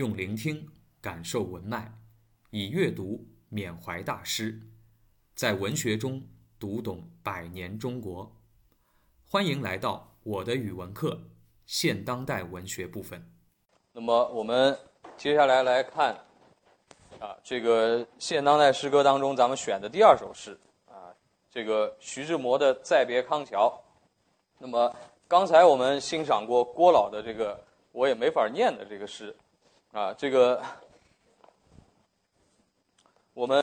用聆听感受文脉，以阅读缅怀大师，在文学中读懂百年中国。欢迎来到我的语文课现当代文学部分。那么我们接下来来看啊，这个现当代诗歌当中咱们选的第二首诗啊，这个徐志摩的《再别康桥》。那么刚才我们欣赏过郭老的这个我也没法念的这个诗。啊，这个我们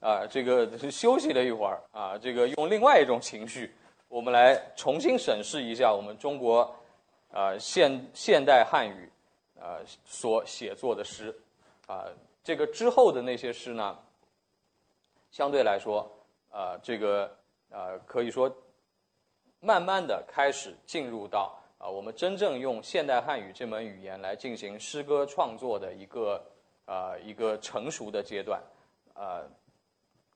啊，这个休息了一会儿啊，这个用另外一种情绪，我们来重新审视一下我们中国啊现现代汉语啊所写作的诗啊，这个之后的那些诗呢，相对来说啊，这个啊可以说慢慢的开始进入到。啊，我们真正用现代汉语这门语言来进行诗歌创作的一个啊一个成熟的阶段，呃，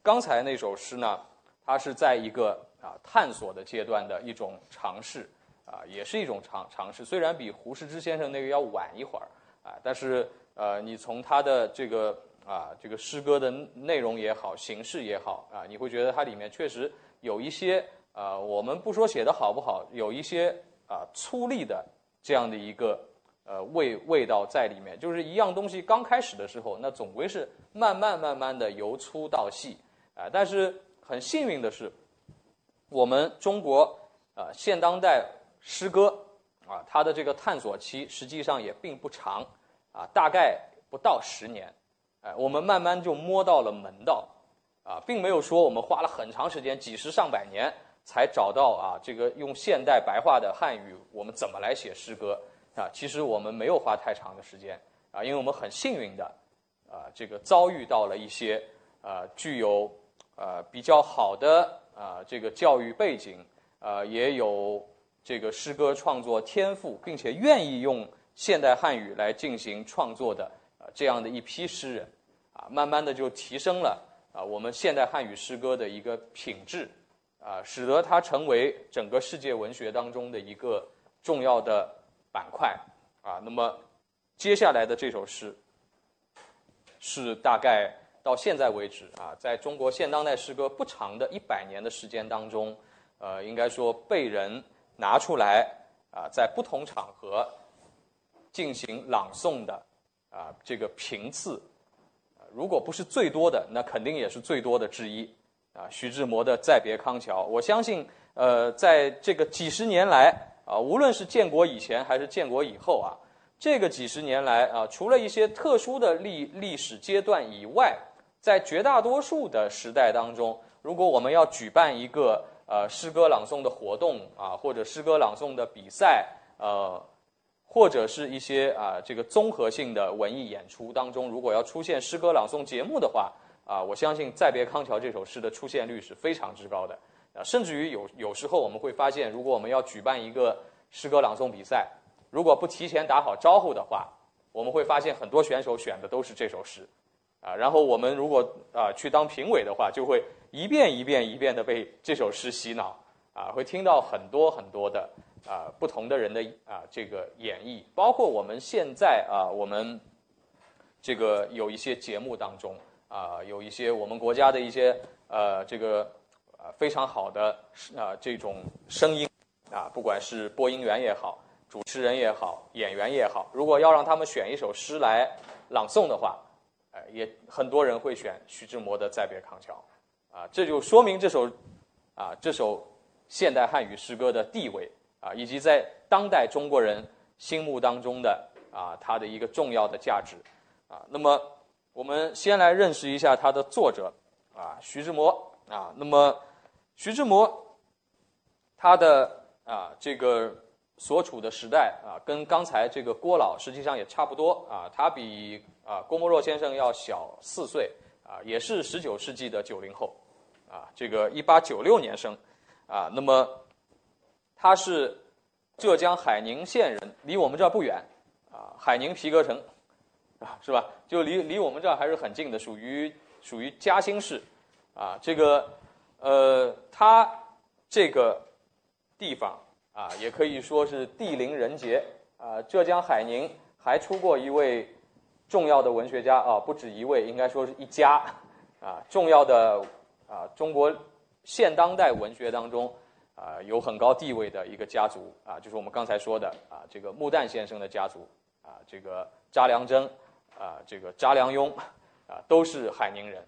刚才那首诗呢，它是在一个啊探索的阶段的一种尝试，啊，也是一种尝尝试。虽然比胡适之先生那个要晚一会儿，啊，但是呃，你从他的这个啊这个诗歌的内容也好，形式也好，啊，你会觉得它里面确实有一些啊，我们不说写的好不好，有一些。啊，粗粝的这样的一个呃味味道在里面，就是一样东西刚开始的时候，那总归是慢慢慢慢的由粗到细啊。但是很幸运的是，我们中国啊现当代诗歌啊它的这个探索期实际上也并不长啊，大概不到十年，哎，我们慢慢就摸到了门道啊，并没有说我们花了很长时间，几十上百年。才找到啊，这个用现代白话的汉语，我们怎么来写诗歌啊？其实我们没有花太长的时间啊，因为我们很幸运的啊，这个遭遇到了一些啊具有啊比较好的啊这个教育背景啊，也有这个诗歌创作天赋，并且愿意用现代汉语来进行创作的啊这样的一批诗人啊，慢慢的就提升了啊我们现代汉语诗歌的一个品质。啊，使得它成为整个世界文学当中的一个重要的板块啊。那么，接下来的这首诗是大概到现在为止啊，在中国现当代诗歌不长的一百年的时间当中，呃，应该说被人拿出来啊，在不同场合进行朗诵的啊，这个频次，如果不是最多的，那肯定也是最多的之一。啊，徐志摩的《再别康桥》，我相信，呃，在这个几十年来啊，无论是建国以前还是建国以后啊，这个几十年来啊，除了一些特殊的历历史阶段以外，在绝大多数的时代当中，如果我们要举办一个呃诗歌朗诵的活动啊，或者诗歌朗诵的比赛，呃，或者是一些啊这个综合性的文艺演出当中，如果要出现诗歌朗诵节目的话。啊，我相信《再别康桥》这首诗的出现率是非常之高的。啊，甚至于有有时候我们会发现，如果我们要举办一个诗歌朗诵比赛，如果不提前打好招呼的话，我们会发现很多选手选的都是这首诗，啊，然后我们如果啊去当评委的话，就会一遍一遍一遍的被这首诗洗脑，啊，会听到很多很多的啊不同的人的啊这个演绎，包括我们现在啊我们这个有一些节目当中。啊，有一些我们国家的一些呃，这个呃非常好的啊这种声音啊，不管是播音员也好，主持人也好，演员也好，如果要让他们选一首诗来朗诵的话，呃，也很多人会选徐志摩的《再别康桥》，啊，这就说明这首啊这首现代汉语诗歌的地位啊，以及在当代中国人心目当中的啊它的一个重要的价值啊，那么。我们先来认识一下他的作者，啊，徐志摩啊。那么，徐志摩，他的啊这个所处的时代啊，跟刚才这个郭老实际上也差不多啊。他比啊郭沫若先生要小四岁啊，也是十九世纪的九零后啊。这个一八九六年生啊。那么，他是浙江海宁县人，离我们这儿不远啊，海宁皮革城。啊，是吧？就离离我们这儿还是很近的，属于属于嘉兴市，啊，这个呃，它这个地方啊，也可以说是地灵人杰啊。浙江海宁还出过一位重要的文学家啊，不止一位，应该说是一家啊，重要的啊，中国现当代文学当中啊有很高地位的一个家族啊，就是我们刚才说的啊，这个穆旦先生的家族啊，这个查良铮啊，这个查良镛啊，都是海宁人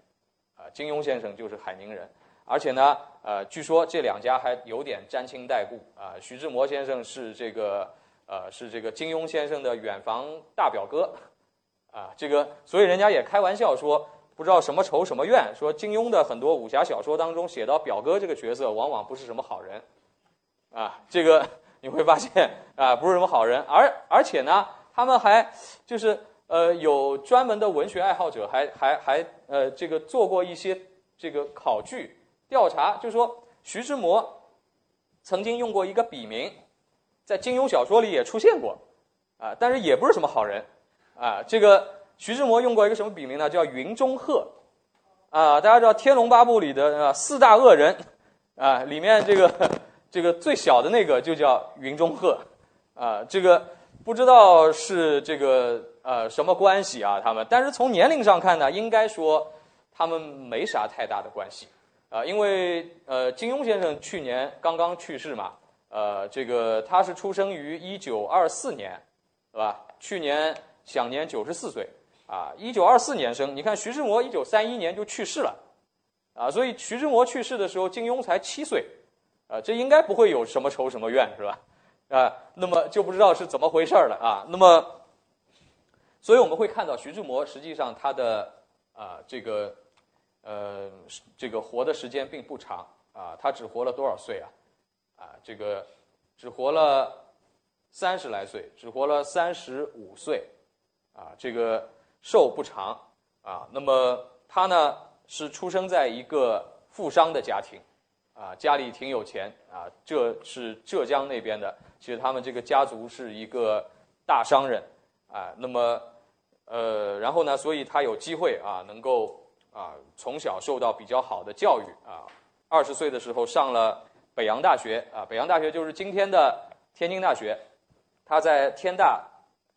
啊，金庸先生就是海宁人。而且呢，呃，据说这两家还有点沾亲带故啊。徐志摩先生是这个，呃，是这个金庸先生的远房大表哥，啊，这个，所以人家也开玩笑说，不知道什么仇什么怨，说金庸的很多武侠小说当中写到表哥这个角色，往往不是什么好人，啊，这个 你会发现啊，不是什么好人。而而且呢，他们还就是呃，有专门的文学爱好者，还还还呃，这个做过一些这个考据。调查就说，徐志摩曾经用过一个笔名，在金庸小说里也出现过，啊，但是也不是什么好人，啊，这个徐志摩用过一个什么笔名呢？叫云中鹤，啊，大家知道《天龙八部》里的四大恶人，啊，里面这个这个最小的那个就叫云中鹤，啊，这个不知道是这个呃什么关系啊？他们，但是从年龄上看呢，应该说他们没啥太大的关系。啊，因为呃，金庸先生去年刚刚去世嘛，呃，这个他是出生于一九二四年，对吧？去年享年九十四岁，啊，一九二四年生。你看徐志摩一九三一年就去世了，啊，所以徐志摩去世的时候，金庸才七岁，啊，这应该不会有什么仇什么怨，是吧？啊，那么就不知道是怎么回事了啊。那么，所以我们会看到徐志摩实际上他的啊这个。呃，这个活的时间并不长啊，他只活了多少岁啊？啊，这个只活了三十来岁，只活了三十五岁，啊，这个寿不长啊。那么他呢是出生在一个富商的家庭，啊，家里挺有钱啊，这是浙江那边的，其实他们这个家族是一个大商人啊。那么呃，然后呢，所以他有机会啊，能够。啊，从小受到比较好的教育啊，二十岁的时候上了北洋大学啊，北洋大学就是今天的天津大学，他在天大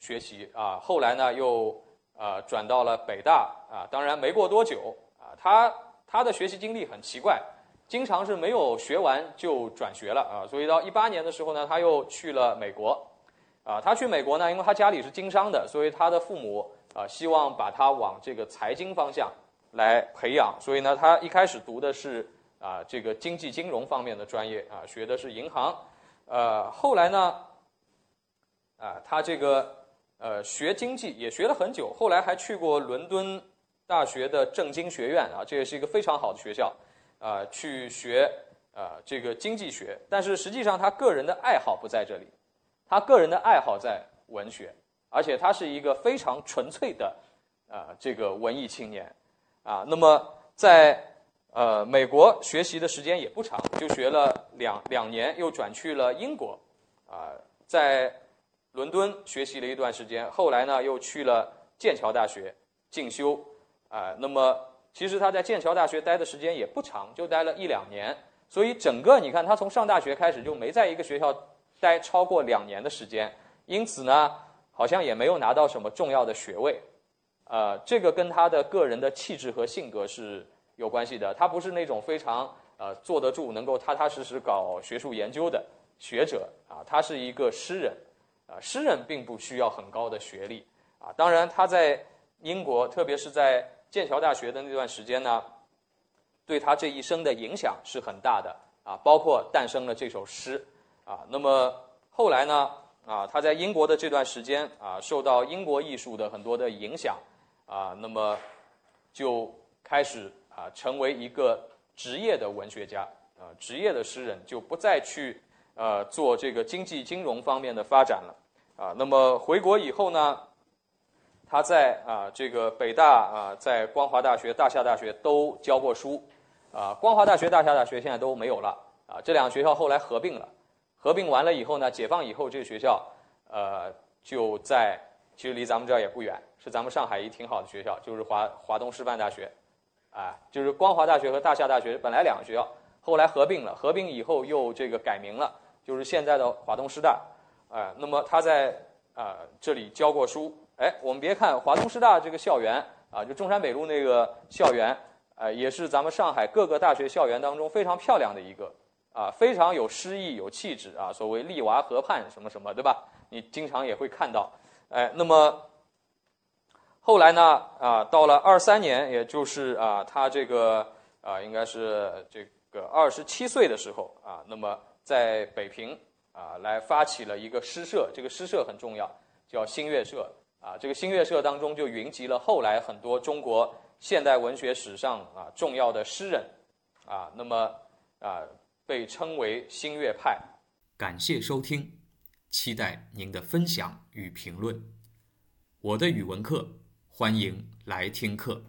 学习啊，后来呢又啊转到了北大啊，当然没过多久啊，他他的学习经历很奇怪，经常是没有学完就转学了啊，所以到一八年的时候呢，他又去了美国啊，他去美国呢，因为他家里是经商的，所以他的父母啊希望把他往这个财经方向。来培养，所以呢，他一开始读的是啊这个经济金融方面的专业啊，学的是银行，呃，后来呢，啊，他这个呃学经济也学了很久，后来还去过伦敦大学的政经学院啊，这也是一个非常好的学校啊，去学啊这个经济学，但是实际上他个人的爱好不在这里，他个人的爱好在文学，而且他是一个非常纯粹的啊这个文艺青年。啊，那么在呃美国学习的时间也不长，就学了两两年，又转去了英国，啊，在伦敦学习了一段时间，后来呢又去了剑桥大学进修，啊，那么其实他在剑桥大学待的时间也不长，就待了一两年，所以整个你看他从上大学开始就没在一个学校待超过两年的时间，因此呢，好像也没有拿到什么重要的学位。呃，这个跟他的个人的气质和性格是有关系的。他不是那种非常呃坐得住、能够踏踏实实搞学术研究的学者啊。他是一个诗人啊，诗人并不需要很高的学历啊。当然，他在英国，特别是在剑桥大学的那段时间呢，对他这一生的影响是很大的啊。包括诞生了这首诗啊。那么后来呢啊，他在英国的这段时间啊，受到英国艺术的很多的影响。啊，那么就开始啊，成为一个职业的文学家啊，职业的诗人，就不再去呃做这个经济金融方面的发展了啊。那么回国以后呢，他在啊这个北大啊，在光华大学、大夏大学都教过书啊。光华大学、大夏大学现在都没有了啊，这两个学校后来合并了。合并完了以后呢，解放以后，这个学校呃就在。其实离咱们这儿也不远，是咱们上海一挺好的学校，就是华华东师范大学，啊，就是光华大学和大夏大学本来两个学校，后来合并了，合并以后又这个改名了，就是现在的华东师大，啊，那么他在啊这里教过书，哎，我们别看华东师大这个校园啊，就中山北路那个校园，呃，也是咱们上海各个大学校园当中非常漂亮的一个啊，非常有诗意、有气质啊。所谓“丽娃河畔”什么什么，对吧？你经常也会看到。哎，那么后来呢？啊，到了二三年，也就是啊，他这个啊，应该是这个二十七岁的时候啊，那么在北平啊，来发起了一个诗社。这个诗社很重要，叫新月社。啊，这个新月社当中就云集了后来很多中国现代文学史上啊重要的诗人，啊，那么啊被称为新月派。感谢收听，期待您的分享与评论。我的语文课，欢迎来听课。